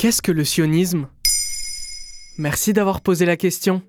Qu'est-ce que le sionisme? Merci d'avoir posé la question.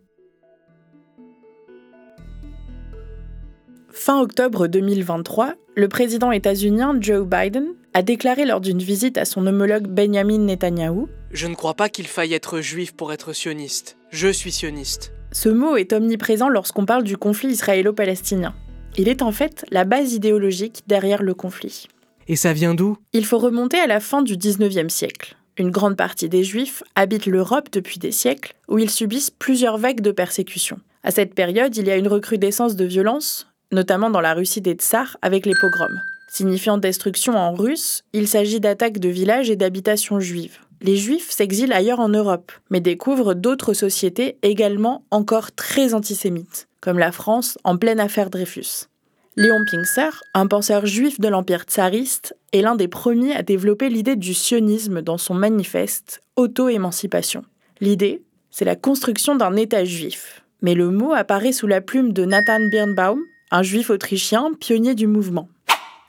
Fin octobre 2023, le président états-unien Joe Biden a déclaré lors d'une visite à son homologue Benjamin Netanyahu Je ne crois pas qu'il faille être juif pour être sioniste. Je suis sioniste. Ce mot est omniprésent lorsqu'on parle du conflit israélo-palestinien. Il est en fait la base idéologique derrière le conflit. Et ça vient d'où? Il faut remonter à la fin du 19e siècle. Une grande partie des Juifs habitent l'Europe depuis des siècles, où ils subissent plusieurs vagues de persécutions. À cette période, il y a une recrudescence de violence, notamment dans la Russie des Tsars avec les pogroms. Signifiant destruction en russe, il s'agit d'attaques de villages et d'habitations juives. Les Juifs s'exilent ailleurs en Europe, mais découvrent d'autres sociétés également encore très antisémites, comme la France en pleine affaire Dreyfus. Léon Pinkser, un penseur juif de l'Empire tsariste, est l'un des premiers à développer l'idée du sionisme dans son manifeste Auto-émancipation. L'idée, c'est la construction d'un État juif. Mais le mot apparaît sous la plume de Nathan Birnbaum, un juif autrichien pionnier du mouvement.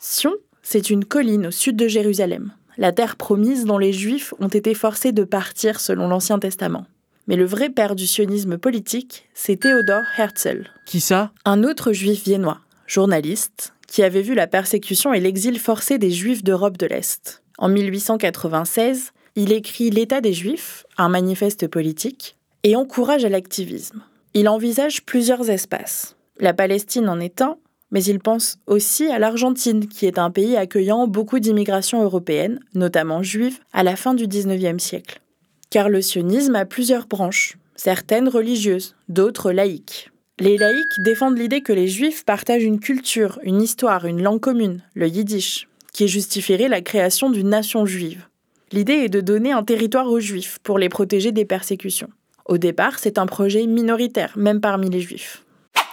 Sion, c'est une colline au sud de Jérusalem, la terre promise dont les juifs ont été forcés de partir selon l'Ancien Testament. Mais le vrai père du sionisme politique, c'est Théodore Herzl. Qui ça? Un autre juif viennois, journaliste, qui avait vu la persécution et l'exil forcé des juifs d'Europe de l'Est. En 1896, il écrit L'État des Juifs, un manifeste politique, et encourage à l'activisme. Il envisage plusieurs espaces. La Palestine en est un, mais il pense aussi à l'Argentine, qui est un pays accueillant beaucoup d'immigrations européennes, notamment juives, à la fin du XIXe siècle. Car le sionisme a plusieurs branches, certaines religieuses, d'autres laïques. Les laïcs défendent l'idée que les juifs partagent une culture, une histoire, une langue commune, le yiddish, qui justifierait la création d'une nation juive. L'idée est de donner un territoire aux juifs pour les protéger des persécutions. Au départ, c'est un projet minoritaire, même parmi les juifs.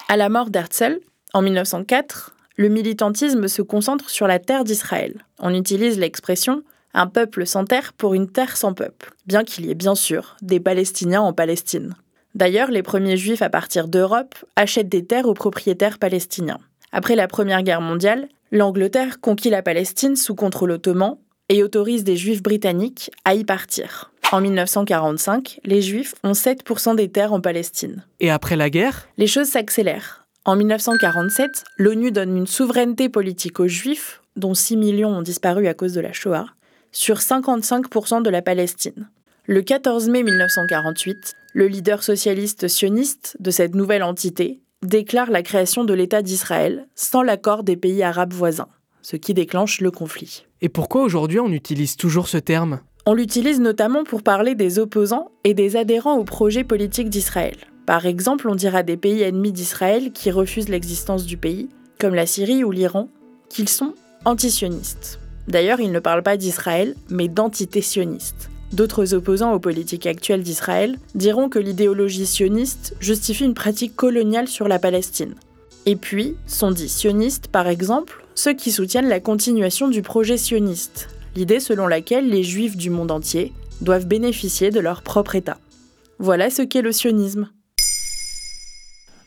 À la mort d'Herzl, en 1904, le militantisme se concentre sur la terre d'Israël. On utilise l'expression un peuple sans terre pour une terre sans peuple, bien qu'il y ait bien sûr des Palestiniens en Palestine. D'ailleurs, les premiers juifs à partir d'Europe achètent des terres aux propriétaires palestiniens. Après la Première Guerre mondiale, l'Angleterre conquit la Palestine sous contrôle ottoman et autorise des juifs britanniques à y partir. En 1945, les juifs ont 7% des terres en Palestine. Et après la guerre? Les choses s'accélèrent. En 1947, l'ONU donne une souveraineté politique aux juifs, dont 6 millions ont disparu à cause de la Shoah, sur 55% de la Palestine. Le 14 mai 1948, le leader socialiste sioniste de cette nouvelle entité déclare la création de l'État d'Israël sans l'accord des pays arabes voisins, ce qui déclenche le conflit. Et pourquoi aujourd'hui on utilise toujours ce terme? On l'utilise notamment pour parler des opposants et des adhérents au projet politique d'Israël. Par exemple, on dira des pays ennemis d'Israël qui refusent l'existence du pays, comme la Syrie ou l'Iran, qu'ils sont antisionistes. D'ailleurs, ils ne parlent pas d'Israël, mais d'entité sioniste. D'autres opposants aux politiques actuelles d'Israël diront que l'idéologie sioniste justifie une pratique coloniale sur la Palestine. Et puis, sont dits sionistes, par exemple, ceux qui soutiennent la continuation du projet sioniste, l'idée selon laquelle les juifs du monde entier doivent bénéficier de leur propre État. Voilà ce qu'est le sionisme.